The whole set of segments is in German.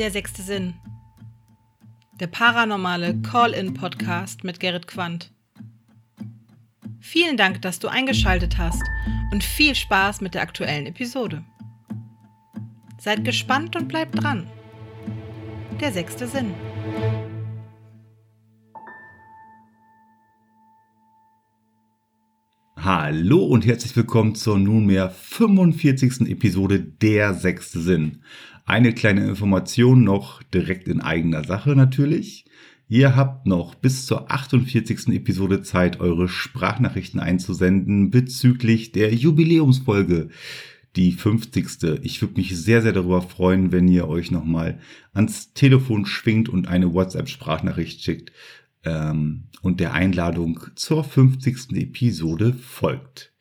Der sechste Sinn. Der paranormale Call-in-Podcast mit Gerrit Quandt. Vielen Dank, dass du eingeschaltet hast und viel Spaß mit der aktuellen Episode. Seid gespannt und bleibt dran. Der sechste Sinn. Hallo und herzlich willkommen zur nunmehr 45. Episode Der sechste Sinn. Eine kleine Information noch direkt in eigener Sache natürlich. Ihr habt noch bis zur 48. Episode Zeit, eure Sprachnachrichten einzusenden bezüglich der Jubiläumsfolge, die 50. Ich würde mich sehr, sehr darüber freuen, wenn ihr euch nochmal ans Telefon schwingt und eine WhatsApp-Sprachnachricht schickt ähm, und der Einladung zur 50. Episode folgt.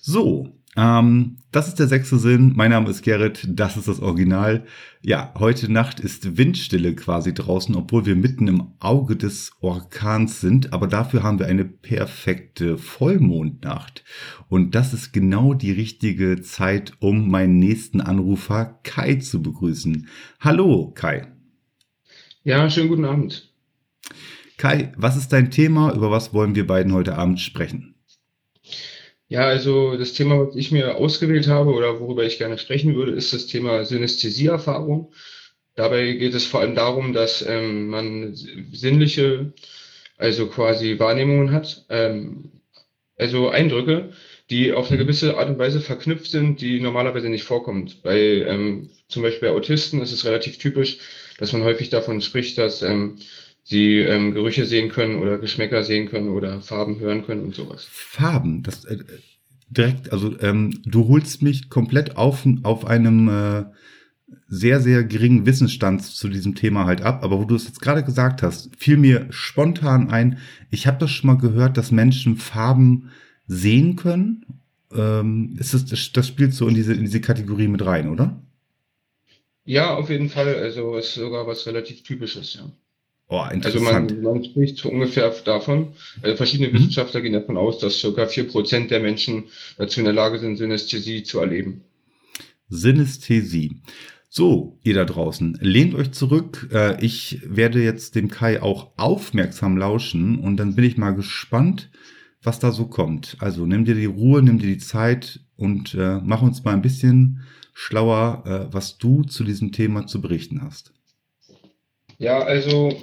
So, ähm, das ist der sechste Sinn. Mein Name ist Gerrit, das ist das Original. Ja, heute Nacht ist Windstille quasi draußen, obwohl wir mitten im Auge des Orkans sind, aber dafür haben wir eine perfekte Vollmondnacht. Und das ist genau die richtige Zeit, um meinen nächsten Anrufer Kai zu begrüßen. Hallo, Kai. Ja, schönen guten Abend. Kai, was ist dein Thema? Über was wollen wir beiden heute Abend sprechen? Ja, also das Thema, was ich mir ausgewählt habe oder worüber ich gerne sprechen würde, ist das Thema Synästhesieerfahrung. Dabei geht es vor allem darum, dass ähm, man sinnliche, also quasi Wahrnehmungen hat, ähm, also Eindrücke, die auf eine mhm. gewisse Art und Weise verknüpft sind, die normalerweise nicht vorkommt. Bei ähm, zum Beispiel bei Autisten ist es relativ typisch, dass man häufig davon spricht, dass ähm, sie ähm, Gerüche sehen können oder Geschmäcker sehen können oder Farben hören können und sowas. Farben, das äh, direkt, also ähm, du holst mich komplett auf, auf einem äh, sehr, sehr geringen Wissensstand zu diesem Thema halt ab. Aber wo du es jetzt gerade gesagt hast, fiel mir spontan ein, ich habe das schon mal gehört, dass Menschen Farben sehen können. Ähm, ist das, das spielt so in diese, in diese Kategorie mit rein, oder? Ja, auf jeden Fall. Also ist sogar was relativ Typisches, ja. Oh, also man, man spricht so ungefähr davon, also verschiedene mhm. Wissenschaftler gehen davon aus, dass vier Prozent der Menschen dazu in der Lage sind, Synästhesie zu erleben. Synästhesie. So, ihr da draußen, lehnt euch zurück. Äh, ich werde jetzt dem Kai auch aufmerksam lauschen und dann bin ich mal gespannt, was da so kommt. Also nimm dir die Ruhe, nimm dir die Zeit und äh, mach uns mal ein bisschen schlauer, was du zu diesem Thema zu berichten hast. Ja, also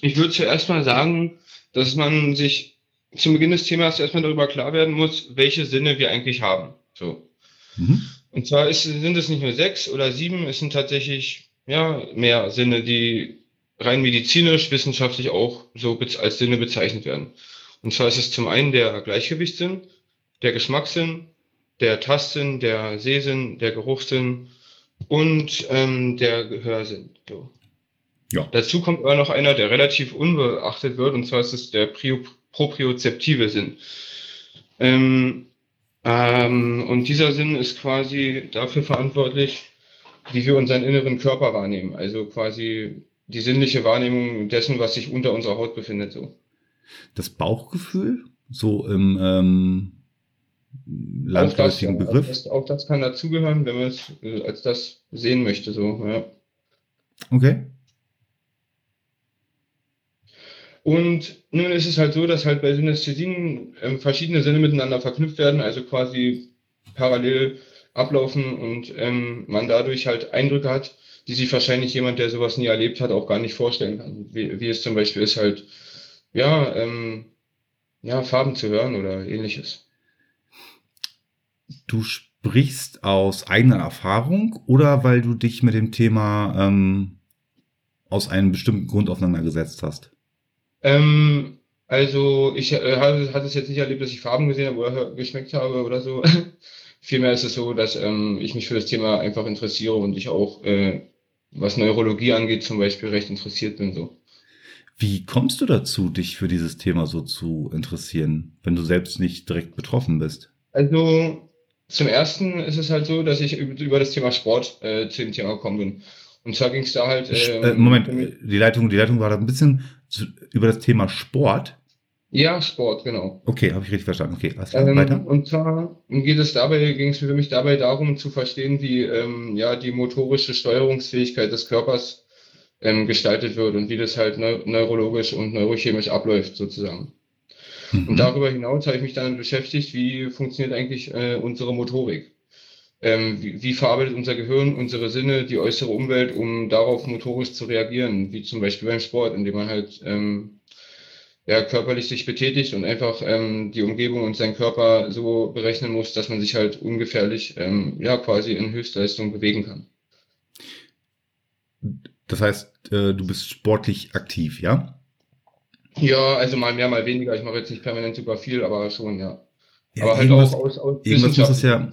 ich würde zuerst mal sagen, dass man sich zum Beginn des Themas erstmal darüber klar werden muss, welche Sinne wir eigentlich haben. So. Mhm. Und zwar ist, sind es nicht nur sechs oder sieben, es sind tatsächlich ja, mehr Sinne, die rein medizinisch, wissenschaftlich auch so als Sinne bezeichnet werden. Und zwar ist es zum einen der Gleichgewichtssinn, der Geschmackssinn, der Tastsinn, der Sehsinn, der Geruchssinn und ähm, der Gehörsinn. So. Ja. Dazu kommt aber noch einer, der relativ unbeachtet wird, und zwar ist es der propriozeptive Sinn. Ähm, ähm, und dieser Sinn ist quasi dafür verantwortlich, wie wir unseren inneren Körper wahrnehmen. Also quasi die sinnliche Wahrnehmung dessen, was sich unter unserer Haut befindet. So. Das Bauchgefühl, so im ähm, landläufigen Begriff. Auch das, auch das kann dazugehören, wenn man es äh, als das sehen möchte. So, ja. Okay. Und nun ist es halt so, dass halt bei Synästhesien äh, verschiedene Sinne miteinander verknüpft werden, also quasi parallel ablaufen und ähm, man dadurch halt Eindrücke hat, die sich wahrscheinlich jemand, der sowas nie erlebt hat, auch gar nicht vorstellen kann. Wie, wie es zum Beispiel ist halt, ja, ähm, ja, Farben zu hören oder ähnliches. Du sprichst aus eigener Erfahrung oder weil du dich mit dem Thema ähm, aus einem bestimmten Grund auseinandergesetzt hast? Ähm, also ich äh, hatte, hatte es jetzt nicht erlebt, dass ich Farben gesehen habe oder geschmeckt habe oder so. Vielmehr ist es so, dass ähm, ich mich für das Thema einfach interessiere und ich auch, äh, was Neurologie angeht, zum Beispiel recht interessiert bin. So. Wie kommst du dazu, dich für dieses Thema so zu interessieren, wenn du selbst nicht direkt betroffen bist? Also zum ersten ist es halt so, dass ich über das Thema Sport äh, zu dem Thema gekommen bin. Und zwar ging es da halt. Ähm, äh, Moment, die Leitung, die Leitung war da ein bisschen über das Thema Sport. Ja, Sport, genau. Okay, habe ich richtig verstanden. Okay, alles klar, ähm, weiter. Und zwar geht es dabei, ging es für mich dabei darum zu verstehen, wie ähm, ja die motorische Steuerungsfähigkeit des Körpers ähm, gestaltet wird und wie das halt neu neurologisch und neurochemisch abläuft sozusagen. Mhm. Und darüber hinaus habe ich mich dann beschäftigt, wie funktioniert eigentlich äh, unsere Motorik. Ähm, wie, wie verarbeitet unser Gehirn, unsere Sinne, die äußere Umwelt, um darauf motorisch zu reagieren, wie zum Beispiel beim Sport, indem man halt ähm, ja, körperlich sich betätigt und einfach ähm, die Umgebung und seinen Körper so berechnen muss, dass man sich halt ungefährlich ähm, ja quasi in Höchstleistung bewegen kann. Das heißt, äh, du bist sportlich aktiv, ja? Ja, also mal mehr, mal weniger. Ich mache jetzt nicht permanent super viel, aber schon, ja. ja aber halt auch aus, aus Irgendwas muss es ja,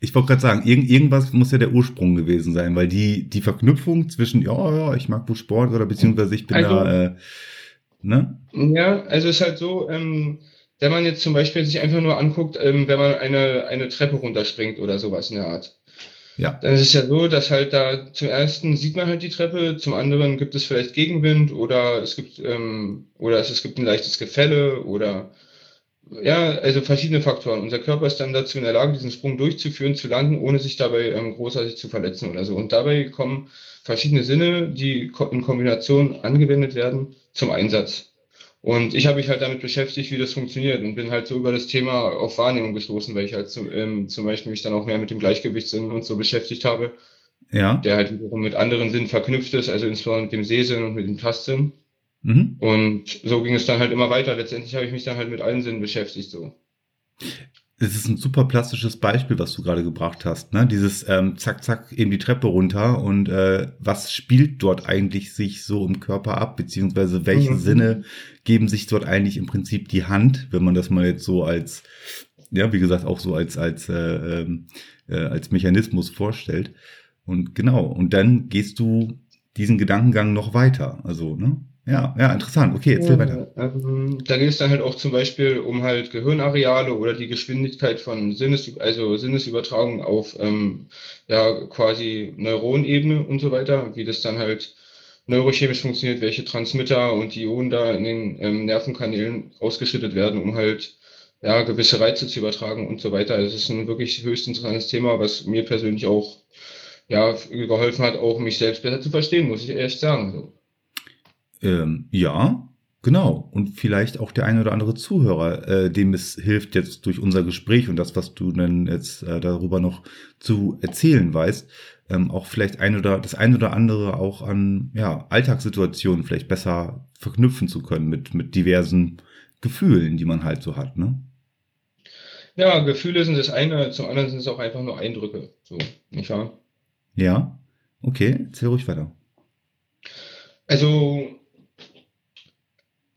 ich wollte gerade sagen, irgend, irgendwas muss ja der Ursprung gewesen sein, weil die, die Verknüpfung zwischen, ja, ja, ich mag wohl Sport oder beziehungsweise ich bin also, da, äh, ne? Ja, also es ist halt so, ähm, wenn man jetzt zum Beispiel sich einfach nur anguckt, ähm, wenn man eine, eine Treppe runterspringt oder sowas in der Art. Ja. Dann ist es ja so, dass halt da zum ersten sieht man halt die Treppe, zum anderen gibt es vielleicht Gegenwind oder es gibt ähm, oder es, es gibt ein leichtes Gefälle oder ja, also verschiedene Faktoren. Unser Körper ist dann dazu in der Lage, diesen Sprung durchzuführen, zu landen, ohne sich dabei ähm, großartig zu verletzen oder so. Und dabei kommen verschiedene Sinne, die in Kombination angewendet werden, zum Einsatz. Und ich habe mich halt damit beschäftigt, wie das funktioniert und bin halt so über das Thema auf Wahrnehmung gestoßen, weil ich halt zum, ähm, zum Beispiel mich dann auch mehr mit dem Gleichgewichtssinn und so beschäftigt habe. Ja. Der halt wiederum mit anderen Sinnen verknüpft ist, also insbesondere mit dem Sehsinn und mit dem Tastsinn. Mhm. Und so ging es dann halt immer weiter. Letztendlich habe ich mich dann halt mit allen Sinnen beschäftigt, so. Es ist ein super plastisches Beispiel, was du gerade gebracht hast. Ne? Dieses ähm, zack, zack, eben die Treppe runter und äh, was spielt dort eigentlich sich so im Körper ab, beziehungsweise welche mhm. Sinne geben sich dort eigentlich im Prinzip die Hand, wenn man das mal jetzt so als, ja, wie gesagt, auch so als, als, äh, ähm, äh, als Mechanismus vorstellt. Und genau, und dann gehst du diesen Gedankengang noch weiter. Also, ne? Ja, ja, interessant. Okay, erzähl ja, weiter. Ähm, da geht es dann halt auch zum Beispiel um halt Gehirnareale oder die Geschwindigkeit von Sinnes, also Sinnesübertragung auf ähm, ja quasi Neuronebene und so weiter, wie das dann halt neurochemisch funktioniert, welche Transmitter und Ionen da in den ähm, Nervenkanälen ausgeschüttet werden, um halt ja gewisse Reize zu übertragen und so weiter. Das ist ein wirklich höchst interessantes Thema, was mir persönlich auch ja geholfen hat, auch mich selbst besser zu verstehen, muss ich ehrlich sagen. So. Ähm, ja, genau. Und vielleicht auch der eine oder andere Zuhörer, äh, dem es hilft jetzt durch unser Gespräch und das, was du dann jetzt äh, darüber noch zu erzählen weißt, ähm, auch vielleicht ein oder das eine oder andere auch an ja, Alltagssituationen vielleicht besser verknüpfen zu können mit, mit diversen Gefühlen, die man halt so hat, ne? Ja, Gefühle sind das eine, zum anderen sind es auch einfach nur Eindrücke, so, nicht wahr? Ja, okay, erzähl ruhig weiter. Also,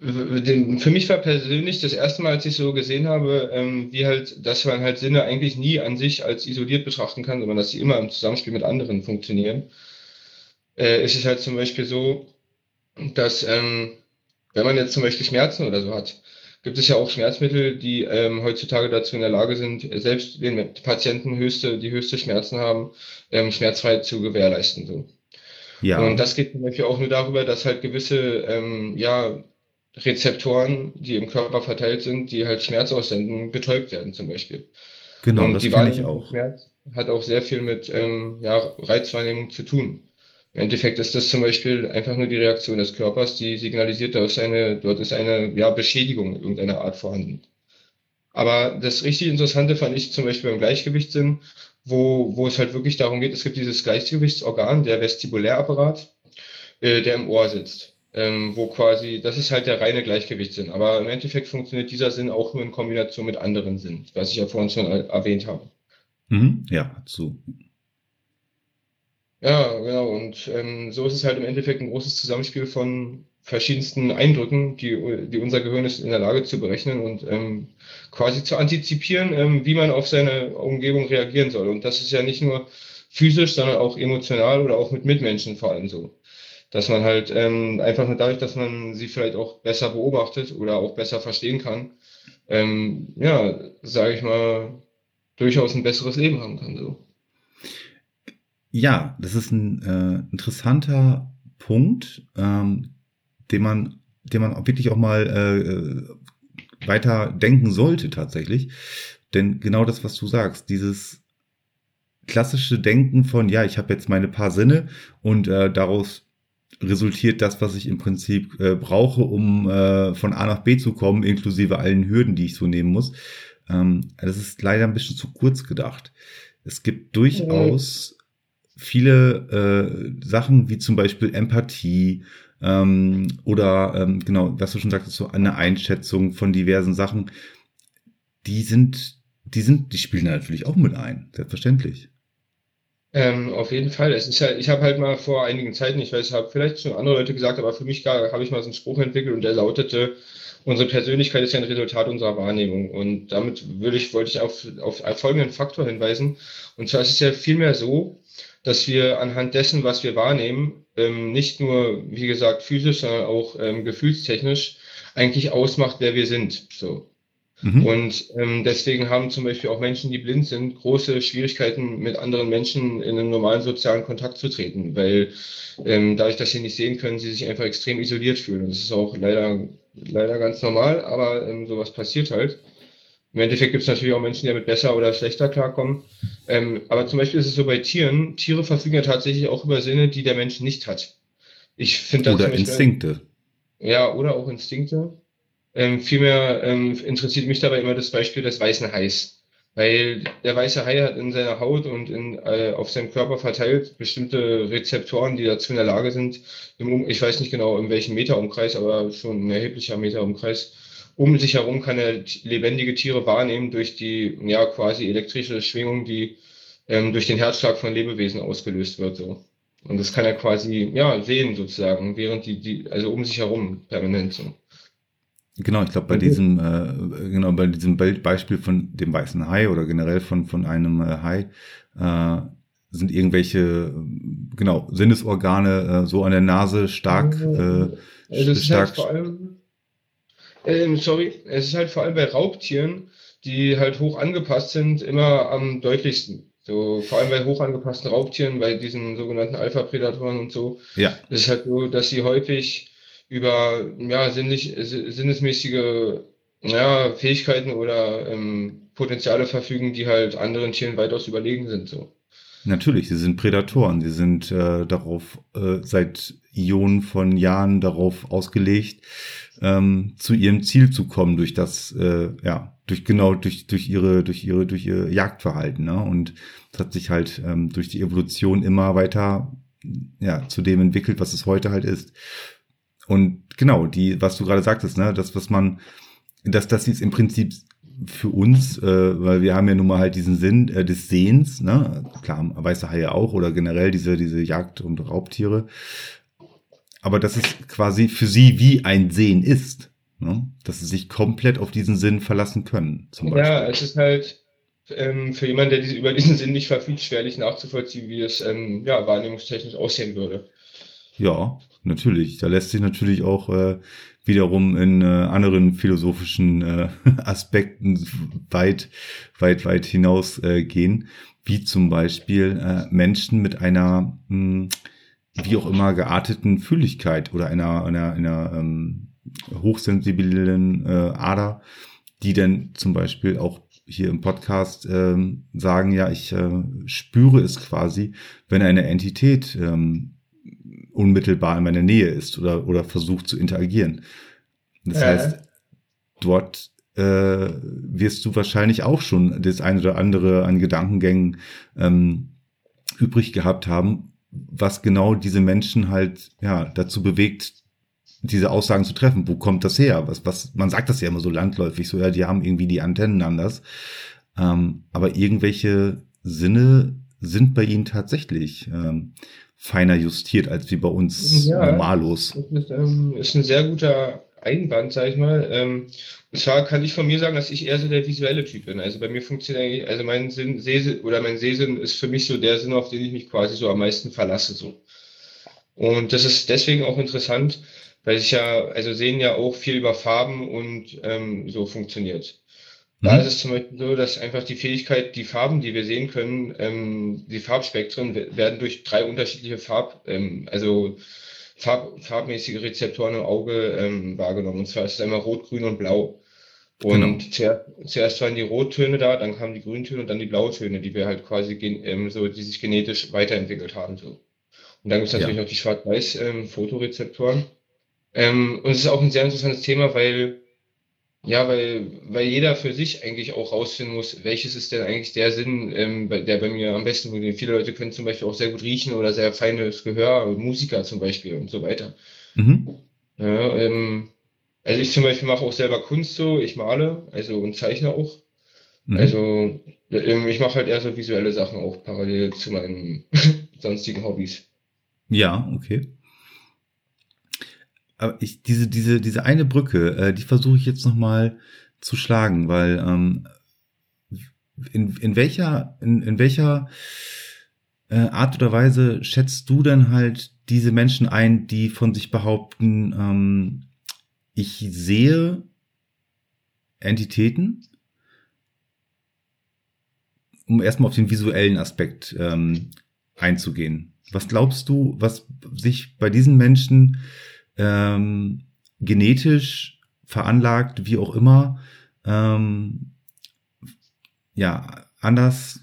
für mich war persönlich das erste Mal, als ich so gesehen habe, ähm, wie halt, dass man halt Sinne eigentlich nie an sich als isoliert betrachten kann, sondern dass sie immer im Zusammenspiel mit anderen funktionieren. Äh, ist es halt zum Beispiel so, dass ähm, wenn man jetzt zum Beispiel Schmerzen oder so hat, gibt es ja auch Schmerzmittel, die ähm, heutzutage dazu in der Lage sind, selbst wenn Patienten höchste, die höchste Schmerzen haben, ähm, schmerzfrei zu gewährleisten. So. Ja. Und das geht zum Beispiel auch nur darüber, dass halt gewisse ähm, ja, Rezeptoren, die im Körper verteilt sind, die halt Schmerz aussenden, betäubt werden zum Beispiel. Genau, und das kenne ich auch. Schmerz hat auch sehr viel mit ähm, ja, Reizwahrnehmung zu tun. Im Endeffekt ist das zum Beispiel einfach nur die Reaktion des Körpers, die signalisiert, da ist eine, dort ist eine ja, Beschädigung irgendeiner Art vorhanden. Aber das richtig Interessante fand ich zum Beispiel beim Gleichgewichtssinn, wo, wo es halt wirklich darum geht, es gibt dieses Gleichgewichtsorgan, der Vestibulärapparat, äh, der im Ohr sitzt ähm, wo quasi, das ist halt der reine Gleichgewichtssinn. Aber im Endeffekt funktioniert dieser Sinn auch nur in Kombination mit anderen Sinnen, was ich ja vorhin schon erwähnt habe. Mhm, ja, so. Ja, genau. Und ähm, so ist es halt im Endeffekt ein großes Zusammenspiel von verschiedensten Eindrücken, die, die unser Gehirn ist in der Lage zu berechnen und ähm, quasi zu antizipieren, ähm, wie man auf seine Umgebung reagieren soll. Und das ist ja nicht nur physisch, sondern auch emotional oder auch mit Mitmenschen vor allem so dass man halt ähm, einfach nur dadurch, dass man sie vielleicht auch besser beobachtet oder auch besser verstehen kann, ähm, ja, sage ich mal, durchaus ein besseres Leben haben kann. So. Ja, das ist ein äh, interessanter Punkt, ähm, den man, den man wirklich auch mal äh, weiter denken sollte tatsächlich. Denn genau das, was du sagst, dieses klassische Denken von, ja, ich habe jetzt meine paar Sinne und äh, daraus resultiert das, was ich im Prinzip äh, brauche, um äh, von A nach B zu kommen, inklusive allen Hürden, die ich so nehmen muss. Ähm, das ist leider ein bisschen zu kurz gedacht. Es gibt durchaus viele äh, Sachen wie zum Beispiel Empathie ähm, oder ähm, genau, was du schon sagtest, so eine Einschätzung von diversen Sachen, die sind, die sind, die spielen natürlich auch mit ein, selbstverständlich. Ähm, auf jeden Fall. Es ist ja, ich habe halt mal vor einigen Zeiten, ich weiß, habe vielleicht schon andere Leute gesagt, aber für mich habe ich mal so einen Spruch entwickelt und der lautete, unsere Persönlichkeit ist ja ein Resultat unserer Wahrnehmung. Und damit würde ich, wollte ich auf, auf folgenden Faktor hinweisen. Und zwar ist es ja vielmehr so, dass wir anhand dessen, was wir wahrnehmen, ähm, nicht nur, wie gesagt, physisch, sondern auch ähm, gefühlstechnisch eigentlich ausmacht, wer wir sind. So. Mhm. Und ähm, deswegen haben zum Beispiel auch Menschen, die blind sind, große Schwierigkeiten, mit anderen Menschen in einen normalen sozialen Kontakt zu treten, weil ähm, dadurch, dass sie nicht sehen können, sie sich einfach extrem isoliert fühlen. Und das ist auch leider, leider ganz normal, aber ähm, sowas passiert halt. Im Endeffekt gibt es natürlich auch Menschen, die damit besser oder schlechter klarkommen. Ähm, aber zum Beispiel ist es so bei Tieren, Tiere verfügen ja tatsächlich auch über Sinne, die der Mensch nicht hat. Ich finde Oder Instinkte. Ja, oder auch Instinkte. Ähm, vielmehr ähm, interessiert mich dabei immer das Beispiel des weißen Hais. Weil der weiße Hai hat in seiner Haut und in, äh, auf seinem Körper verteilt bestimmte Rezeptoren, die dazu in der Lage sind, im, ich weiß nicht genau in welchem Meterumkreis, aber schon ein erheblicher Meterumkreis, um sich herum kann er lebendige Tiere wahrnehmen durch die ja quasi elektrische Schwingung, die ähm, durch den Herzschlag von Lebewesen ausgelöst wird. So. Und das kann er quasi ja sehen sozusagen, während die, die also um sich herum permanent so. Genau, ich glaube bei diesem äh, genau bei diesem Beispiel von dem weißen Hai oder generell von von einem äh, Hai äh, sind irgendwelche genau Sinnesorgane äh, so an der Nase stark äh, also stark halt vor allem ähm, sorry, es ist halt vor allem bei Raubtieren, die halt hoch angepasst sind, immer am deutlichsten. So, vor allem bei hoch angepassten Raubtieren, bei diesen sogenannten Alpha-Prädatoren und so. Ja. Es ist halt so, dass sie häufig über ja, sinnlich, sinnesmäßige ja, Fähigkeiten oder ähm, Potenziale verfügen, die halt anderen Tieren weitaus überlegen sind. So. Natürlich, sie sind Prädatoren. Sie sind äh, darauf äh, seit Ionen von Jahren darauf ausgelegt, ähm, zu ihrem Ziel zu kommen durch das, äh, ja, durch genau durch durch ihre durch ihre durch ihr Jagdverhalten. Ne? Und es hat sich halt ähm, durch die Evolution immer weiter ja zu dem entwickelt, was es heute halt ist. Und genau, die, was du gerade sagtest, ne, das, was man, dass das jetzt im Prinzip für uns, äh, weil wir haben ja nun mal halt diesen Sinn äh, des Sehens, ne? Klar, weiße Haie auch oder generell diese, diese Jagd- und Raubtiere. Aber dass es quasi für sie wie ein Sehen ist. Ne? Dass sie sich komplett auf diesen Sinn verlassen können. Zum Beispiel. Ja, es ist halt ähm, für jemanden, der diese, über diesen Sinn nicht verfügt, schwerlich nachzuvollziehen, wie es ähm, ja, wahrnehmungstechnisch aussehen würde. Ja, natürlich. Da lässt sich natürlich auch äh, wiederum in äh, anderen philosophischen äh, Aspekten weit, weit, weit hinaus äh, gehen, wie zum Beispiel äh, Menschen mit einer, mh, hm, wie auch immer, gearteten Fühligkeit oder einer, einer, einer ähm, hochsensiblen äh, Ader, die dann zum Beispiel auch hier im Podcast ähm, sagen, ja, ich äh, spüre es quasi, wenn eine Entität ähm, unmittelbar in meiner Nähe ist oder, oder versucht zu interagieren. Das äh. heißt, dort äh, wirst du wahrscheinlich auch schon das eine oder andere an Gedankengängen ähm, übrig gehabt haben, was genau diese Menschen halt ja dazu bewegt, diese Aussagen zu treffen. Wo kommt das her? Was, was, man sagt das ja immer so landläufig, so ja, die haben irgendwie die Antennen anders. Ähm, aber irgendwelche Sinne sind bei ihnen tatsächlich. Ähm, feiner justiert als wie bei uns ja, normalos. Das ist, ähm, ist ein sehr guter Einwand, sag ich mal. Ähm, und zwar kann ich von mir sagen, dass ich eher so der visuelle Typ bin. Also bei mir funktioniert eigentlich, also mein Sinn, Sehsinn oder mein Sehsinn ist für mich so der Sinn, auf den ich mich quasi so am meisten verlasse. So. Und das ist deswegen auch interessant, weil sich ja, also sehen ja auch viel über Farben und ähm, so funktioniert. Da mhm. ist es zum Beispiel so, dass einfach die Fähigkeit, die Farben, die wir sehen können, ähm, die Farbspektren werden durch drei unterschiedliche Farb, ähm, also Farb, farbmäßige Rezeptoren im Auge ähm, wahrgenommen. Und zwar ist es einmal Rot, Grün und Blau. Und genau. zuerst, zuerst waren die Rottöne da, dann kamen die Grüntöne und dann die Blautöne, die wir halt quasi ähm, so, die sich genetisch weiterentwickelt haben. So. Und dann gibt es natürlich ja. noch die Schwarz-Weiß-Fotorezeptoren. Ähm, und es ist auch ein sehr interessantes Thema, weil ja, weil, weil jeder für sich eigentlich auch rausfinden muss, welches ist denn eigentlich der Sinn, ähm, der bei mir am besten funktioniert. Viele Leute können zum Beispiel auch sehr gut riechen oder sehr feines Gehör, Musiker zum Beispiel und so weiter. Mhm. Ja, ähm, also ich zum Beispiel mache auch selber Kunst so, ich male, also und zeichne auch. Mhm. Also ähm, ich mache halt eher so visuelle Sachen auch parallel zu meinen sonstigen Hobbys. Ja, okay aber ich, diese, diese, diese eine Brücke, äh, die versuche ich jetzt nochmal zu schlagen, weil ähm, in, in welcher, in, in welcher äh, Art oder Weise schätzt du denn halt diese Menschen ein, die von sich behaupten, ähm, ich sehe Entitäten, um erstmal auf den visuellen Aspekt ähm, einzugehen. Was glaubst du, was sich bei diesen Menschen ähm, genetisch veranlagt, wie auch immer, ähm, ja, anders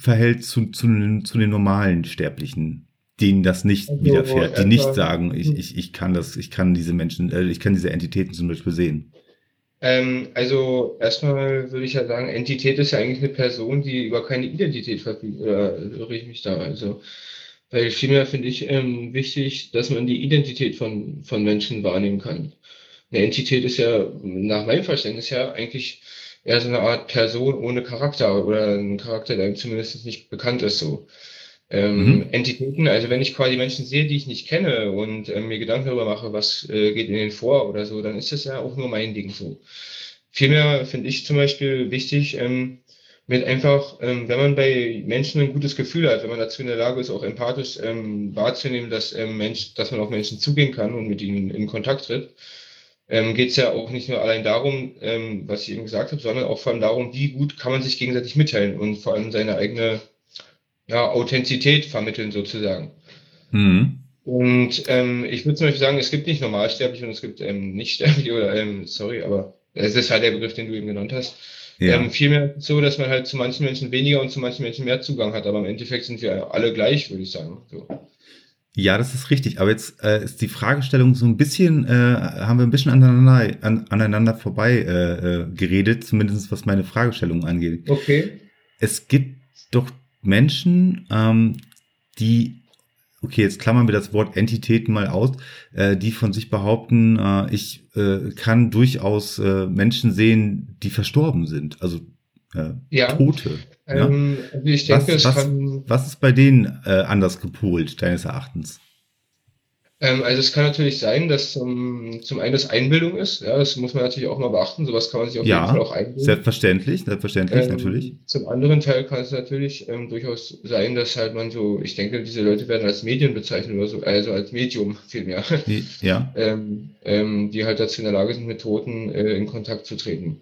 verhält zu, zu, zu den normalen Sterblichen, denen das nicht also, widerfährt, die nicht sagen, ich, ich, ich kann das, ich kann diese Menschen, äh, ich kann diese Entitäten zum Beispiel sehen. Ähm, also erstmal würde ich ja sagen, Entität ist ja eigentlich eine Person, die über keine Identität verfügt, oder irre ich mich da? Also weil vielmehr finde ich ähm, wichtig, dass man die Identität von, von Menschen wahrnehmen kann. Eine Entität ist ja nach meinem Verständnis ja eigentlich eher so eine Art Person ohne Charakter oder ein Charakter, der zumindest nicht bekannt ist so. Ähm, mhm. Entitäten, also wenn ich quasi Menschen sehe, die ich nicht kenne und äh, mir Gedanken darüber mache, was äh, geht in denen vor oder so, dann ist das ja auch nur mein Ding so. Vielmehr finde ich zum Beispiel wichtig, ähm, mit einfach, ähm, wenn man bei Menschen ein gutes Gefühl hat, wenn man dazu in der Lage ist, auch empathisch ähm, wahrzunehmen, dass, ähm, Mensch, dass man auf Menschen zugehen kann und mit ihnen in Kontakt tritt, ähm, geht es ja auch nicht nur allein darum, ähm, was ich eben gesagt habe, sondern auch vor allem darum, wie gut kann man sich gegenseitig mitteilen und vor allem seine eigene ja, Authentizität vermitteln sozusagen. Mhm. Und ähm, ich würde zum Beispiel sagen, es gibt nicht Normalsterbliche und es gibt ähm, Nichtsterbliche oder, ähm, sorry, aber es ist halt der Begriff, den du eben genannt hast. Ja. Ähm, vielmehr so, dass man halt zu manchen Menschen weniger und zu manchen Menschen mehr Zugang hat. Aber im Endeffekt sind wir alle gleich, würde ich sagen. So. Ja, das ist richtig. Aber jetzt äh, ist die Fragestellung so ein bisschen, äh, haben wir ein bisschen aneinander, an, aneinander vorbei äh, äh, geredet, zumindest was meine Fragestellung angeht. Okay. Es gibt doch Menschen, ähm, die okay, jetzt klammern wir das Wort Entitäten mal aus, äh, die von sich behaupten, äh, ich äh, kann durchaus äh, Menschen sehen, die verstorben sind, also äh, ja. Tote. Ähm, ja? Also ich denke, was, was, was ist bei denen äh, anders gepolt, deines Erachtens? Ähm, also es kann natürlich sein, dass um, zum einen das Einbildung ist. Ja, das muss man natürlich auch mal beachten. Sowas kann man sich auf ja, jeden Fall auch einbilden. Selbstverständlich, selbstverständlich, ähm, natürlich. Zum anderen Teil kann es natürlich ähm, durchaus sein, dass halt man so, ich denke, diese Leute werden als Medien bezeichnet oder so, also als Medium vielmehr. Ja. ähm, ähm, die halt dazu in der Lage sind, mit Toten äh, in Kontakt zu treten.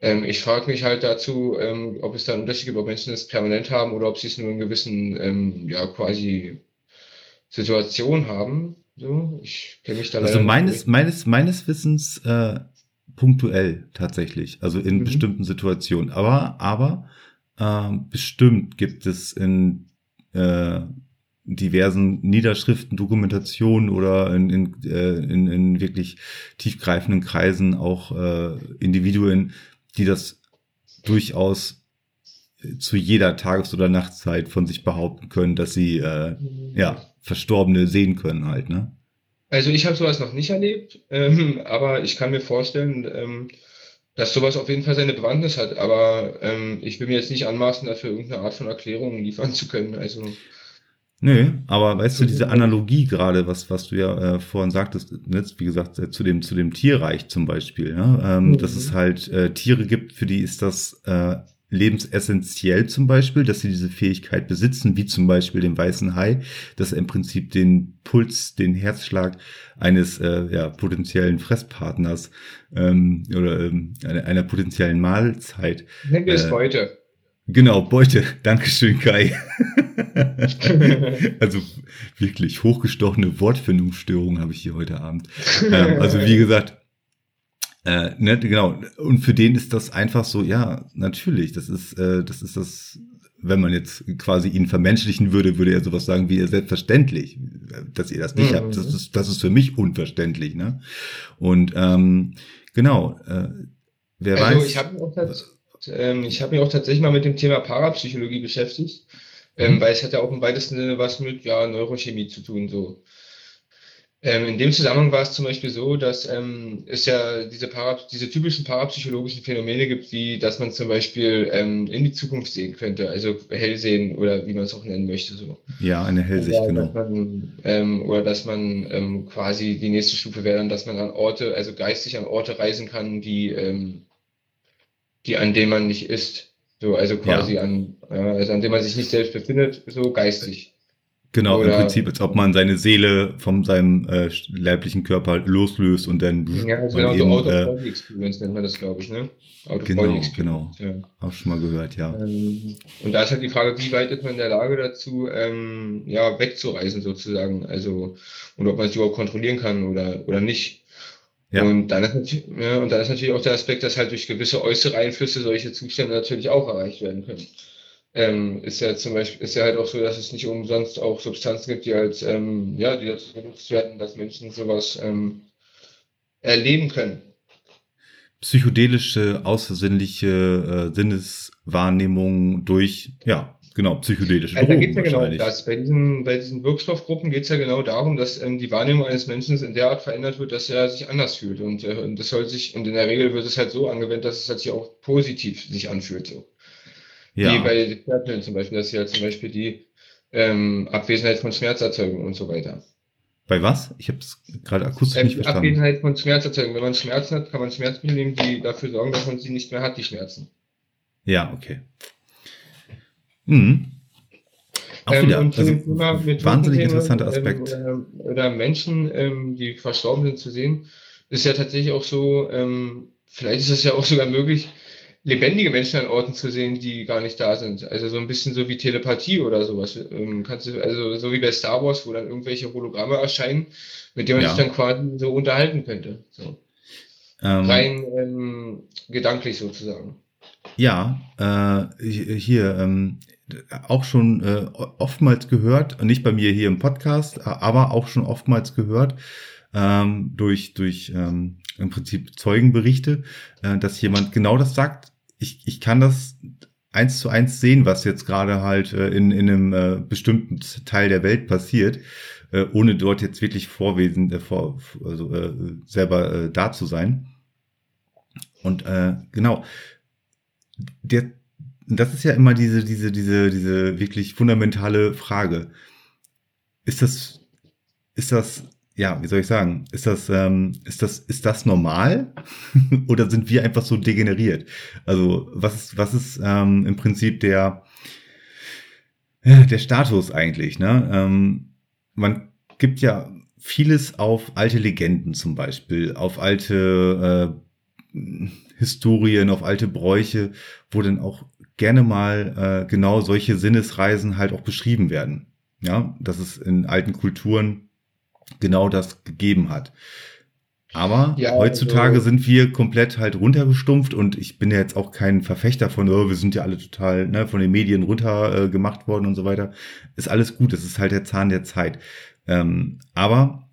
Ähm, ich frage mich halt dazu, ähm, ob es da einen Unterschied gibt, ob Menschen das permanent haben oder ob sie es nur in gewissen, ähm, ja, quasi Situationen haben. So, ich kenne mich da Also meines, meines, meines Wissens äh, punktuell tatsächlich, also in mhm. bestimmten Situationen. Aber, aber äh, bestimmt gibt es in äh, diversen Niederschriften, Dokumentationen oder in, in, äh, in, in wirklich tiefgreifenden Kreisen auch äh, Individuen, die das durchaus zu jeder Tages- oder Nachtzeit von sich behaupten können, dass sie äh, mhm. ja Verstorbene sehen können halt, ne? Also ich habe sowas noch nicht erlebt, ähm, aber ich kann mir vorstellen, ähm, dass sowas auf jeden Fall seine Bewandtnis hat. Aber ähm, ich will mir jetzt nicht anmaßen, dafür irgendeine Art von Erklärung liefern zu können. Also Nö, aber weißt du, diese Analogie gerade, was, was du ja äh, vorhin sagtest, jetzt, ne, wie gesagt, äh, zu dem, zu dem Tierreich zum Beispiel, ja, ähm, mhm. dass es halt äh, Tiere gibt, für die ist das äh, lebensessentiell zum Beispiel, dass sie diese Fähigkeit besitzen, wie zum Beispiel den weißen Hai, dass er im Prinzip den Puls, den Herzschlag eines äh, ja, potenziellen Fresspartners ähm, oder ähm, einer, einer potenziellen Mahlzeit. Nennen wir es äh, Beute. Genau, Beute. Dankeschön, Kai. also wirklich hochgestochene Wortfindungsstörungen habe ich hier heute Abend. Ähm, also wie gesagt, äh, ne, genau. Und für den ist das einfach so, ja, natürlich, das ist, äh, das ist das wenn man jetzt quasi ihn vermenschlichen würde, würde er sowas sagen wie selbstverständlich, dass ihr das nicht mhm. habt. Das ist, das ist für mich unverständlich. Ne? Und ähm, genau, äh, wer also weiß. Ich habe mich, ähm, hab mich auch tatsächlich mal mit dem Thema Parapsychologie beschäftigt, ähm, mhm. weil es hat ja auch im weitesten Sinne was mit ja, Neurochemie zu tun. so. Ähm, in dem Zusammenhang war es zum Beispiel so, dass ähm, es ja diese, Para diese typischen parapsychologischen Phänomene gibt, wie dass man zum Beispiel ähm, in die Zukunft sehen könnte, also hell sehen oder wie man es auch nennen möchte. So. Ja, eine Hellsicht, oder, genau. Dass man, ähm, oder dass man ähm, quasi die nächste Stufe wäre dann, dass man an Orte, also geistig an Orte reisen kann, die, ähm, die an denen man nicht ist. So, also quasi ja. an, äh, also an dem man sich nicht selbst befindet, so geistig. Genau, Oder, im Prinzip, als ob man seine Seele von seinem äh, leiblichen Körper loslöst und dann. Ja, genau, eben, so Out-of-Body-Experience äh, nennt man das, glaube ich, ne? Genau, genau. Ja. Auch schon mal gehört, ja. Ähm, und da ist halt die Frage, wie weit ist man in der Lage dazu, ähm, ja, wegzureisen sozusagen, also, und ob man es überhaupt kontrollieren kann oder, oder nicht. Ja. Und, dann ist ja, und dann ist natürlich auch der Aspekt, dass halt durch gewisse äußere Einflüsse solche Zustände natürlich auch erreicht werden können ähm, ist ja zum Beispiel, ist ja halt auch so, dass es nicht umsonst auch Substanzen gibt, die halt, ähm, ja, die dazu genutzt werden, dass Menschen sowas ähm, erleben können. Psychedelische, außersinnliche äh, Sinneswahrnehmung durch, ja, genau, psychedelische also, Drogen da ja genau das. Bei diesen, bei diesen Wirkstoffgruppen geht es ja genau darum, dass ähm, die Wahrnehmung eines Menschen in der Art verändert wird, dass er sich anders fühlt. Und, äh, und das soll sich, und in der Regel wird es halt so angewendet, dass es halt sich auch positiv sich anfühlt. So. Ja. Wie bei Serpillen zum Beispiel, dass sie halt zum Beispiel die ähm, Abwesenheit von Schmerzerzeugung und so weiter. Bei was? Ich habe es gerade akustisch ähm, nicht verstanden. Abwesenheit von Schmerzerzeugung. Wenn man Schmerzen hat, kann man Schmerzmittel nehmen, die dafür sorgen, dass man sie nicht mehr hat, die Schmerzen. Ja, okay. Mhm. Auch ähm, wieder, also Thema, wahnsinnig interessanter Aspekt. Ähm, oder, oder, Menschen, ähm, die verstorben sind, zu sehen, ist ja tatsächlich auch so, ähm, vielleicht ist es ja auch sogar möglich, lebendige Menschen an Orten zu sehen, die gar nicht da sind. Also so ein bisschen so wie Telepathie oder sowas. Ähm, kannst du, also so wie bei Star Wars, wo dann irgendwelche Hologramme erscheinen, mit denen man ja. sich dann quasi so unterhalten könnte. So. Ähm, Rein ähm, gedanklich sozusagen. Ja, äh, hier ähm, auch schon äh, oftmals gehört, nicht bei mir hier im Podcast, aber auch schon oftmals gehört ähm, durch durch ähm, im Prinzip Zeugenberichte, äh, dass jemand genau das sagt, ich, ich kann das eins zu eins sehen, was jetzt gerade halt äh, in, in einem äh, bestimmten Teil der Welt passiert, äh, ohne dort jetzt wirklich vorwesend, äh, vor, also äh, selber äh, da zu sein. Und äh, genau, der, das ist ja immer diese, diese, diese, diese wirklich fundamentale Frage. Ist das, ist das ja, wie soll ich sagen, ist das, ähm, ist das, ist das normal oder sind wir einfach so degeneriert? Also was ist, was ist ähm, im Prinzip der, der Status eigentlich? Ne? Ähm, man gibt ja vieles auf alte Legenden zum Beispiel, auf alte äh, Historien, auf alte Bräuche, wo dann auch gerne mal äh, genau solche Sinnesreisen halt auch beschrieben werden. Ja, dass es in alten Kulturen genau das gegeben hat. Aber ja, heutzutage also, sind wir komplett halt runtergestumpft und ich bin ja jetzt auch kein Verfechter von, oh, wir sind ja alle total ne, von den Medien runter äh, gemacht worden und so weiter. Ist alles gut, es ist halt der Zahn der Zeit. Ähm, aber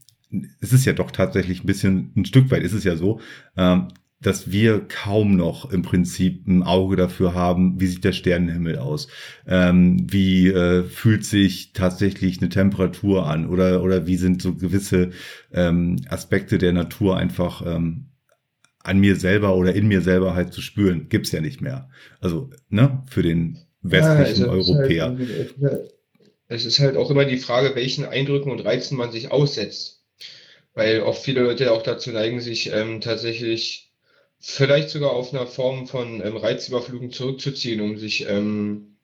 es ist ja doch tatsächlich ein bisschen, ein Stück weit ist es ja so, ähm, dass wir kaum noch im Prinzip ein Auge dafür haben, wie sieht der Sternenhimmel aus, ähm, wie äh, fühlt sich tatsächlich eine Temperatur an oder oder wie sind so gewisse ähm, Aspekte der Natur einfach ähm, an mir selber oder in mir selber halt zu spüren, gibt's ja nicht mehr. Also ne für den westlichen ja, also Europäer. Halt, es ist halt auch immer die Frage, welchen Eindrücken und Reizen man sich aussetzt, weil oft viele Leute auch dazu neigen, sich ähm, tatsächlich vielleicht sogar auf einer Form von ähm, Reizüberflutung zurückzuziehen, um sich ähm,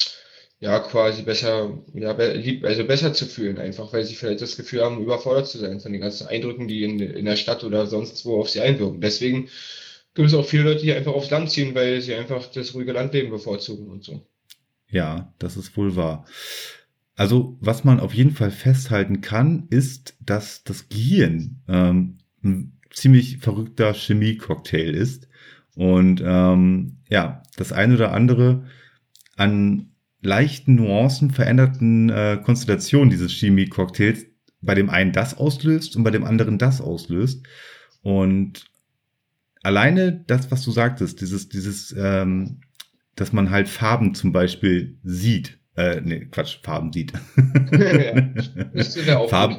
ja quasi besser, ja, be also besser zu fühlen, einfach weil sie vielleicht das Gefühl haben, überfordert zu sein von den ganzen Eindrücken, die in, in der Stadt oder sonst wo auf sie einwirken. Deswegen gibt es auch viele Leute, die einfach aufs Land ziehen, weil sie einfach das ruhige Landleben bevorzugen und so. Ja, das ist wohl wahr. Also, was man auf jeden Fall festhalten kann, ist, dass das Gehirn ähm, ein ziemlich verrückter Chemie-Cocktail ist und ähm, ja, das eine oder andere an leichten Nuancen veränderten äh, Konstellationen dieses Chemie-Cocktails bei dem einen das auslöst und bei dem anderen das auslöst. Und alleine das, was du sagtest, dieses, dieses, ähm, dass man halt Farben zum Beispiel sieht, äh, nee, Quatsch, Farben sieht. ja, Farben,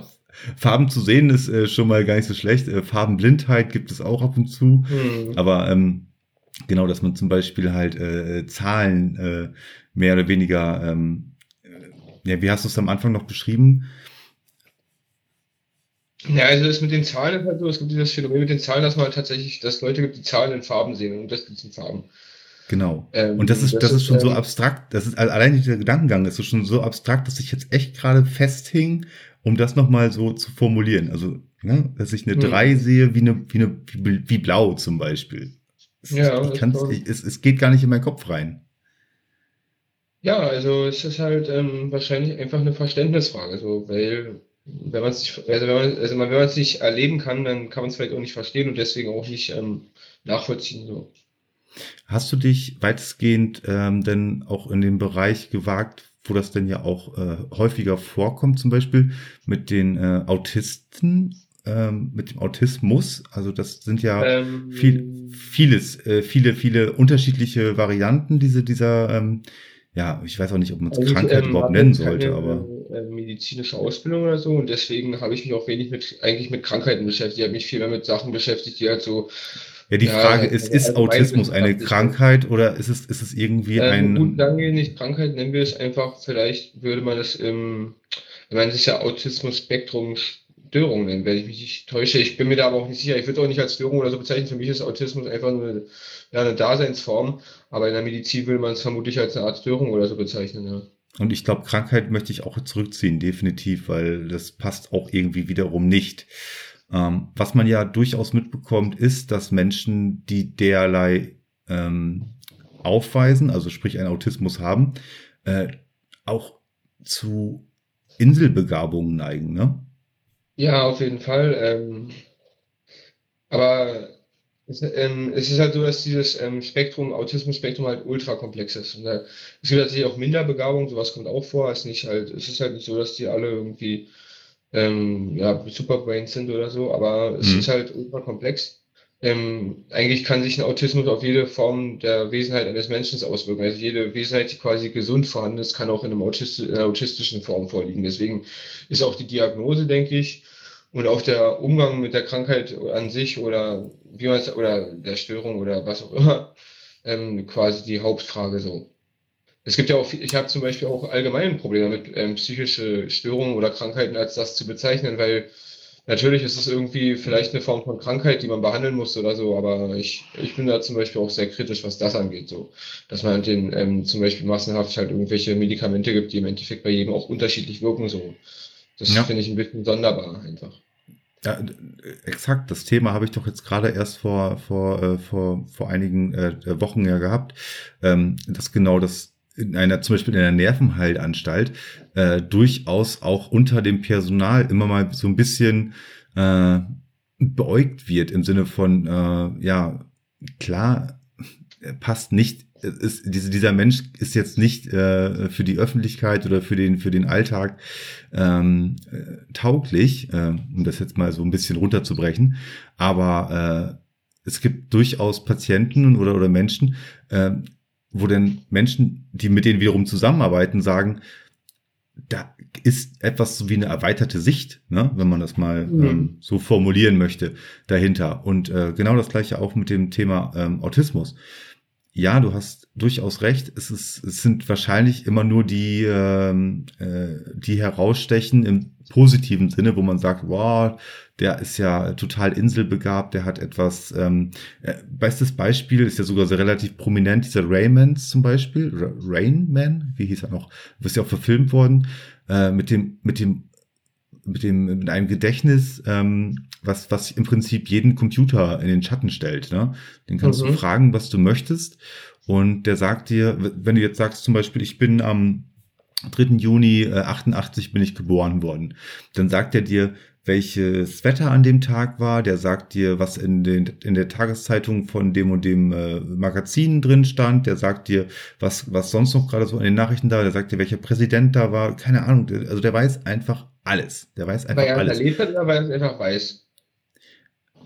Farben zu sehen ist äh, schon mal gar nicht so schlecht. Äh, Farbenblindheit gibt es auch ab und zu. Mhm. Aber ähm, genau, dass man zum Beispiel halt äh, Zahlen äh, mehr oder weniger, ähm, äh, ja, wie hast du es am Anfang noch beschrieben? Ja, also das mit den Zahlen ist halt so, es gibt dieses Phänomen mit den Zahlen, dass man halt tatsächlich, dass Leute gibt, die Zahlen in Farben sehen und das gibt in Farben. Genau. Ähm, und das ist, das, das ist schon ähm, so abstrakt, das ist allein dieser Gedankengang ist schon so abstrakt, dass ich jetzt echt gerade festhing, um das nochmal so zu formulieren. Also, ne, dass ich eine 3 hm. sehe wie eine, wie eine, wie, wie blau zum Beispiel. Ja, ich kann's, ich, es, es geht gar nicht in meinen Kopf rein. Ja, also es ist halt ähm, wahrscheinlich einfach eine Verständnisfrage, so, weil wenn man es nicht, also wenn man, also wenn man es nicht erleben kann, dann kann man es vielleicht auch nicht verstehen und deswegen auch nicht ähm, nachvollziehen. So. Hast du dich weitestgehend ähm, denn auch in den Bereich gewagt, wo das denn ja auch äh, häufiger vorkommt, zum Beispiel mit den äh, Autisten, ähm, mit dem Autismus? Also das sind ja ähm, viel, vieles, äh, viele, viele unterschiedliche Varianten diese, dieser ähm, ja, ich weiß auch nicht, ob man es also Krankheit ähm, überhaupt nennen sollte, keine, aber. Äh, medizinische Ausbildung oder so und deswegen habe ich mich auch wenig mit, eigentlich mit Krankheiten beschäftigt. Ich habe mich viel mehr mit Sachen beschäftigt, die halt so. Ja, die Frage ja, ist, ist Autismus eine Krankheit oder ist es, ist es irgendwie ähm, ein. Gut, wir nicht Krankheit, nennen wir es einfach, vielleicht würde man es im, ich meine, es ist ja Autismus-Spektrum Störung nennen, wenn ich mich nicht täusche. Ich bin mir da aber auch nicht sicher. Ich würde auch nicht als Störung oder so bezeichnen. Für mich ist Autismus einfach nur eine, ja, eine Daseinsform. Aber in der Medizin will man es vermutlich als eine Art Störung oder so bezeichnen. Ja. Und ich glaube, Krankheit möchte ich auch zurückziehen, definitiv, weil das passt auch irgendwie wiederum nicht. Ähm, was man ja durchaus mitbekommt, ist, dass Menschen, die derlei ähm, aufweisen, also sprich einen Autismus haben, äh, auch zu Inselbegabungen neigen, ne? Ja, auf jeden Fall. Ähm, aber es, ähm, es ist halt so, dass dieses ähm, Spektrum, Autismus-Spektrum halt ultra komplex ist. Und, äh, es gibt natürlich auch Minderbegabung, sowas kommt auch vor. Es nicht halt, es ist halt nicht so, dass die alle irgendwie ähm, ja, Superbrains sind oder so, aber es mhm. ist halt ultra komplex ähm, eigentlich kann sich ein Autismus auf jede Form der Wesenheit eines Menschen auswirken. Also jede Wesenheit, die quasi gesund vorhanden ist, kann auch in, einem Autist in einer autistischen Form vorliegen. Deswegen ist auch die Diagnose, denke ich, und auch der Umgang mit der Krankheit an sich oder wie man es oder der Störung oder was auch immer ähm, quasi die Hauptfrage so. Es gibt ja auch, ich habe zum Beispiel auch allgemein Probleme mit ähm, psychische Störungen oder Krankheiten als das zu bezeichnen, weil Natürlich ist es irgendwie vielleicht eine Form von Krankheit, die man behandeln muss oder so, aber ich, ich bin da zum Beispiel auch sehr kritisch, was das angeht, so. Dass man den ähm, zum Beispiel massenhaft halt irgendwelche Medikamente gibt, die im Endeffekt bei jedem auch unterschiedlich wirken, so. Das ja. finde ich ein bisschen sonderbar einfach. Ja, exakt. Das Thema habe ich doch jetzt gerade erst vor vor äh, vor vor einigen äh, Wochen ja gehabt, ähm, dass genau das in einer, zum Beispiel in einer Nervenheilanstalt, äh, durchaus auch unter dem Personal immer mal so ein bisschen äh, beäugt wird im Sinne von, äh, ja, klar, passt nicht, ist, diese, dieser Mensch ist jetzt nicht äh, für die Öffentlichkeit oder für den, für den Alltag ähm, äh, tauglich, äh, um das jetzt mal so ein bisschen runterzubrechen, aber äh, es gibt durchaus Patienten oder, oder Menschen, äh, wo denn Menschen, die mit denen wiederum zusammenarbeiten, sagen, da ist etwas wie eine erweiterte Sicht, ne, wenn man das mal mhm. ähm, so formulieren möchte, dahinter. Und äh, genau das gleiche auch mit dem Thema ähm, Autismus. Ja, du hast durchaus recht. Es, ist, es sind wahrscheinlich immer nur die, ähm, äh, die herausstechen im positiven Sinne, wo man sagt, wow, der ist ja total inselbegabt, der hat etwas, ähm, äh, bestes Beispiel ist ja sogar sehr relativ prominent, dieser Raymans zum Beispiel, Rainman, wie hieß er noch, ist ja auch verfilmt worden, äh, mit dem, mit dem, mit dem, mit einem Gedächtnis, ähm, was, was im Prinzip jeden Computer in den Schatten stellt, ne? Den kannst mhm. du fragen, was du möchtest. Und der sagt dir, wenn du jetzt sagst zum Beispiel, ich bin am 3. Juni äh, 88 bin ich geboren worden. Dann sagt er dir, welches Wetter an dem Tag war, der sagt dir, was in, den, in der Tageszeitung von dem und dem äh, Magazin drin stand, der sagt dir, was, was sonst noch gerade so in den Nachrichten da, der sagt dir, welcher Präsident da war, keine Ahnung, also der weiß einfach alles. Der weiß einfach weil er alles. erlebt hat oder weil er einfach weiß?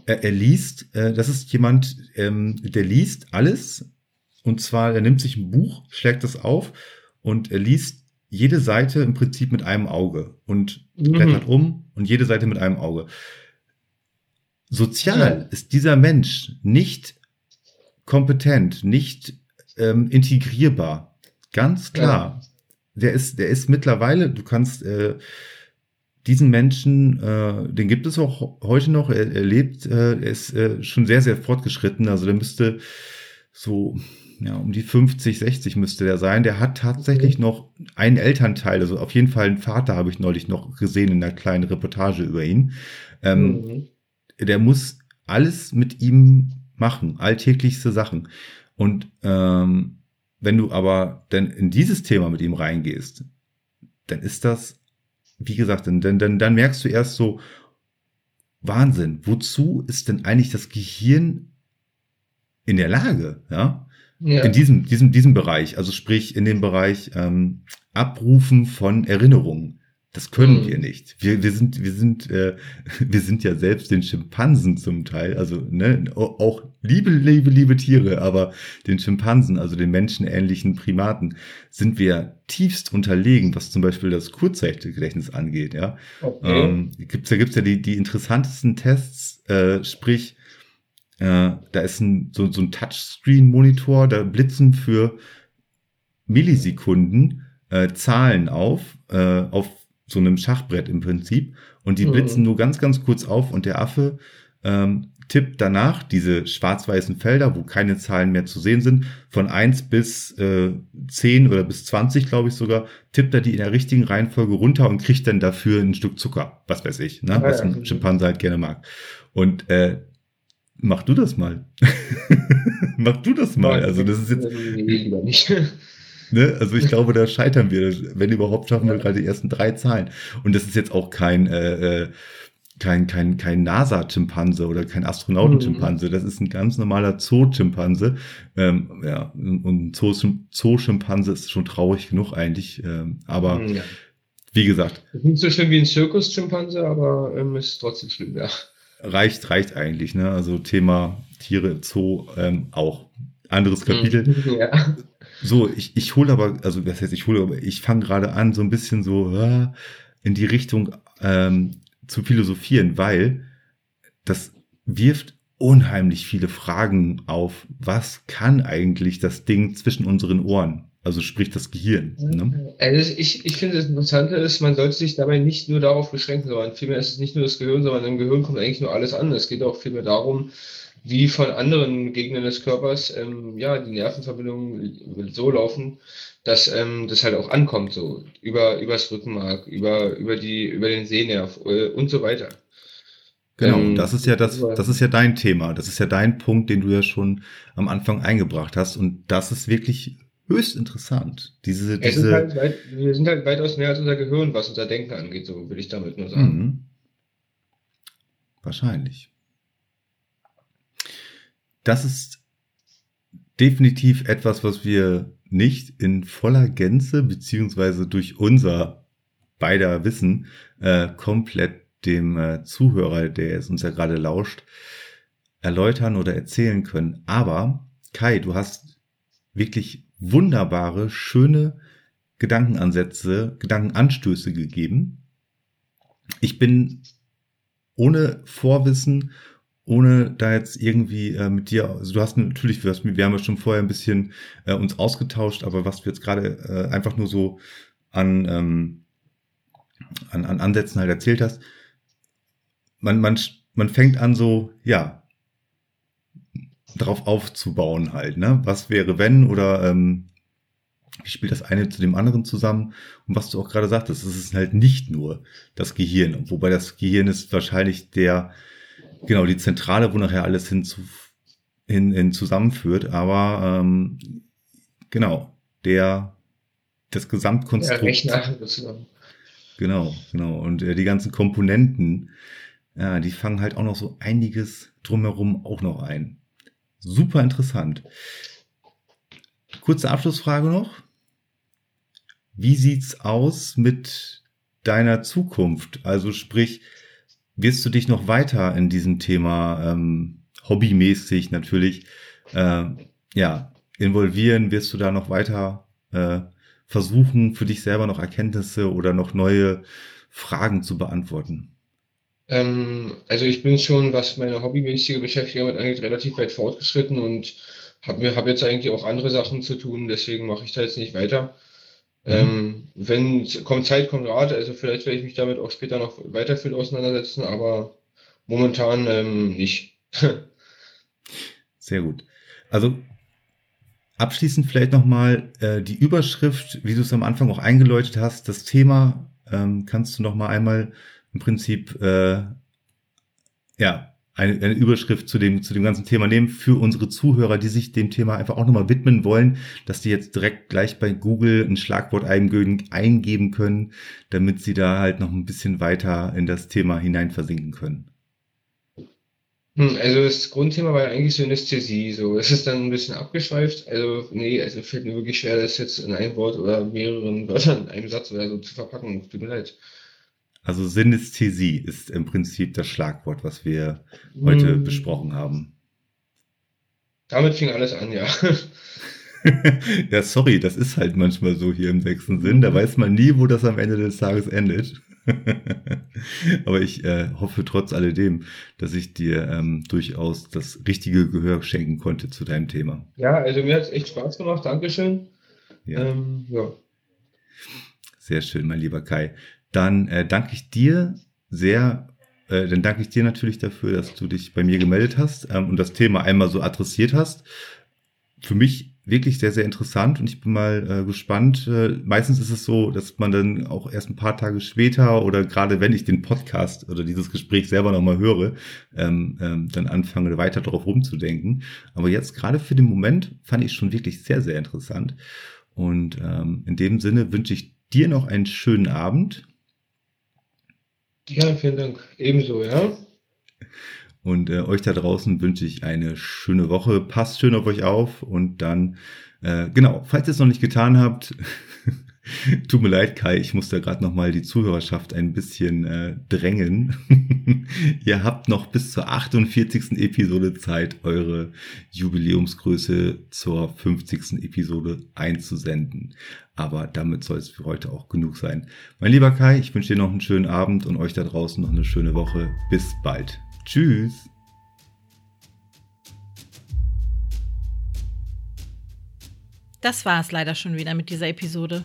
Er, er liest, äh, das ist jemand, ähm, der liest alles und zwar, er nimmt sich ein Buch, schlägt das auf und er liest jede Seite im Prinzip mit einem Auge und Mhm. blättert um und jede Seite mit einem Auge. Sozial Ja. ist dieser Mensch nicht kompetent, nicht ähm, integrierbar. Ganz klar. Der ist, der ist mittlerweile, du kannst äh, diesen Menschen, äh, den gibt es auch heute noch, er, er lebt, äh, er ist äh, schon sehr, sehr fortgeschritten. Also der müsste so, ja, um die 50, 60 müsste der sein. Der hat tatsächlich noch einen Elternteil, also auf jeden Fall einen Vater habe ich neulich noch gesehen in einer kleinen Reportage über ihn. Ähm, Mhm. der muss alles mit ihm machen, alltäglichste Sachen. Und ähm, wenn du aber dann in dieses Thema mit ihm reingehst, dann ist das, wie gesagt, dann, dann, dann merkst du erst so, Wahnsinn, wozu ist denn eigentlich das Gehirn in der Lage, ja? Ja. In diesem, diesem, diesem Bereich, also sprich in dem Bereich ähm, Abrufen von Erinnerungen. Das können Mhm. wir nicht. Wir, wir sind, wir sind, äh, wir sind ja selbst den Schimpansen zum Teil, also ne, au- auch liebe, liebe, liebe Tiere, aber den Schimpansen, also den menschenähnlichen Primaten, sind wir tiefst unterlegen, was zum Beispiel das Kurzzeitgedächtnis angeht. Ja, okay. ähm, gibt's da gibt's ja die, die interessantesten Tests, äh, sprich, äh, da ist ein, so, so ein Touchscreen-Monitor, da blitzen für Millisekunden äh, Zahlen auf, äh, auf so einem Schachbrett im Prinzip. Und die Mhm. blitzen nur ganz, ganz kurz auf und der Affe ähm, tippt danach diese schwarz-weißen Felder, wo keine Zahlen mehr zu sehen sind, von eins bis äh, 10 oder bis 20, glaube ich sogar, tippt er die in der richtigen Reihenfolge runter und kriegt dann dafür ein Stück Zucker, was weiß ich, ne? Was ein Schimpanse halt gerne mag. Und äh, mach du das mal. mach du das mal. Also das ist jetzt, Nee, lieber nicht. Ne? Also ich glaube, da scheitern wir. Wenn überhaupt schaffen wir gerade die ersten drei Zahlen. Und das ist jetzt auch kein, äh, äh, kein, kein, kein NASA-Schimpanse oder kein Astronauten-Schimpanse. Das ist ein ganz normaler Zoo-Schimpanse. Ähm, ja, und ein Zoo- Zoo-Schimpanse ist schon traurig genug eigentlich. Ähm, aber Ja. wie gesagt, Nicht so schlimm wie ein Zirkus-Schimpanse, aber ähm, ist trotzdem schlimm, ja. Reicht, reicht eigentlich. Ne? Also Thema Tiere im Zoo ähm, auch. Anderes Kapitel. Mhm. Ja. So, ich, ich hole aber, also das heißt, ich hole aber, ich fange gerade an, so ein bisschen so äh, in die Richtung ähm, zu philosophieren, weil das wirft unheimlich viele Fragen auf. Was kann eigentlich das Ding zwischen unseren Ohren? Also sprich das Gehirn. Ne? Also ich, ich finde, das Interessante ist, man sollte sich dabei nicht nur darauf beschränken, sondern vielmehr ist es nicht nur das Gehirn, sondern im Gehirn kommt eigentlich nur alles an. Es geht auch vielmehr darum, wie von anderen Gegenden des Körpers ähm, ja die Nervenverbindungen so laufen, dass ähm, das halt auch ankommt, so über übers Rückenmark, über über die über den Sehnerv äh, und so weiter. Genau, Ähm, das ist ja das, das ist ja dein Thema. Das ist ja dein Punkt, den du ja schon am Anfang eingebracht hast. Und das ist wirklich höchst interessant. Diese, diese, halt weit, wir sind halt weitaus mehr als unser Gehirn, was unser Denken angeht, so will ich damit nur sagen. Mhm. Wahrscheinlich. Das ist definitiv etwas, was wir nicht in voller Gänze beziehungsweise durch unser beider Wissen äh, komplett dem äh, Zuhörer, der es uns ja gerade lauscht, erläutern oder erzählen können. Aber Kai, du hast wirklich wunderbare, schöne Gedankenansätze, Gedankenanstöße gegeben. Ich bin ohne Vorwissen, ohne da jetzt irgendwie äh, mit dir, also du hast natürlich, wir, wir haben ja schon vorher ein bisschen äh, uns ausgetauscht, aber was du jetzt gerade äh, einfach nur so an, ähm, an, an Ansätzen halt erzählt hast, man, man, man fängt an so, ja, drauf aufzubauen halt, ne? Was wäre wenn oder ähm, wie spielt das eine zu dem anderen zusammen? Und was du auch gerade sagtest, es ist halt nicht nur das Gehirn, wobei das Gehirn ist wahrscheinlich der, genau, die Zentrale, wo nachher alles hin, zu, hin, hin zusammenführt, aber ähm, genau, der, das Ja, Gesamtkonstrukt. Rechner sozusagen. Genau, genau. Und äh, die ganzen Komponenten, ja, die fangen halt auch noch so einiges drumherum auch noch ein. Super interessant. Kurze Abschlussfrage noch. Wie sieht's aus mit deiner Zukunft? Also sprich, wirst du dich noch weiter in diesem Thema ähm, hobbymäßig natürlich äh, ja involvieren? Wirst du da noch weiter äh, versuchen, für dich selber noch Erkenntnisse oder noch neue Fragen zu beantworten? Ähm, also ich bin schon, was meine hobbymäßige Beschäftigung angeht, relativ weit fortgeschritten und habe mir hab jetzt eigentlich auch andere Sachen zu tun, deswegen mache ich da jetzt nicht weiter. Mhm. Ähm, wenn kommt Zeit, kommt Rat, also vielleicht werde ich mich damit auch später noch weiter viel auseinandersetzen, aber momentan ähm, nicht. Sehr gut. Also abschließend vielleicht nochmal äh, die Überschrift, wie du es am Anfang auch eingeläutet hast, das Thema ähm, kannst du nochmal einmal im Prinzip äh, ja eine, eine Überschrift zu dem, zu dem ganzen Thema nehmen für unsere Zuhörer, die sich dem Thema einfach auch nochmal widmen wollen, dass die jetzt direkt gleich bei Google ein Schlagwort eingeben können, damit sie da halt noch ein bisschen weiter in das Thema hinein versinken können. Hm, also das Grundthema war eigentlich Synästhesie, so. Es ist dann ein bisschen abgeschweift. Also, nee, also fällt mir wirklich schwer, das jetzt in ein Wort oder mehreren Wörtern in einem Satz oder so zu verpacken. Tut mir leid. Also Synästhesie ist im Prinzip das Schlagwort, was wir heute hm. besprochen haben. Damit fing alles an, ja. ja, sorry, das ist halt manchmal so hier im sechsten Sinn. Da weiß man nie, wo das am Ende des Tages endet. Aber ich äh, hoffe trotz alledem, dass ich dir ähm, durchaus das richtige Gehör schenken konnte zu deinem Thema. Ja, also mir hat es echt Spaß gemacht. Dankeschön. Ja. Ähm, ja. Sehr schön, mein lieber Kai dann äh, danke ich dir sehr, äh, dann danke ich dir natürlich dafür, dass du dich bei mir gemeldet hast ähm, und das Thema einmal so adressiert hast. Für mich wirklich sehr, sehr interessant und ich bin mal äh, gespannt. Äh, meistens ist es so, dass man dann auch erst ein paar Tage später oder gerade wenn ich den Podcast oder dieses Gespräch selber nochmal höre, ähm, ähm, dann anfange weiter darauf rumzudenken. Aber jetzt gerade für den Moment fand ich schon wirklich sehr, sehr interessant. Und ähm, in dem Sinne wünsche ich dir noch einen schönen Abend ja, vielen Dank. Ebenso, ja. Und äh, euch da draußen wünsche ich eine schöne Woche. Passt schön auf euch auf und dann, äh, genau, falls ihr es noch nicht getan habt, Tut mir leid, Kai, ich muss da gerade nochmal die Zuhörerschaft ein bisschen äh, drängen. Ihr habt noch bis zur 48. Episode Zeit, eure Jubiläumsgröße zur 50. Episode einzusenden. Aber damit soll es für heute auch genug sein. Mein lieber Kai, ich wünsche dir noch einen schönen Abend und euch da draußen noch eine schöne Woche. Bis bald. Tschüss. Das war es leider schon wieder mit dieser Episode.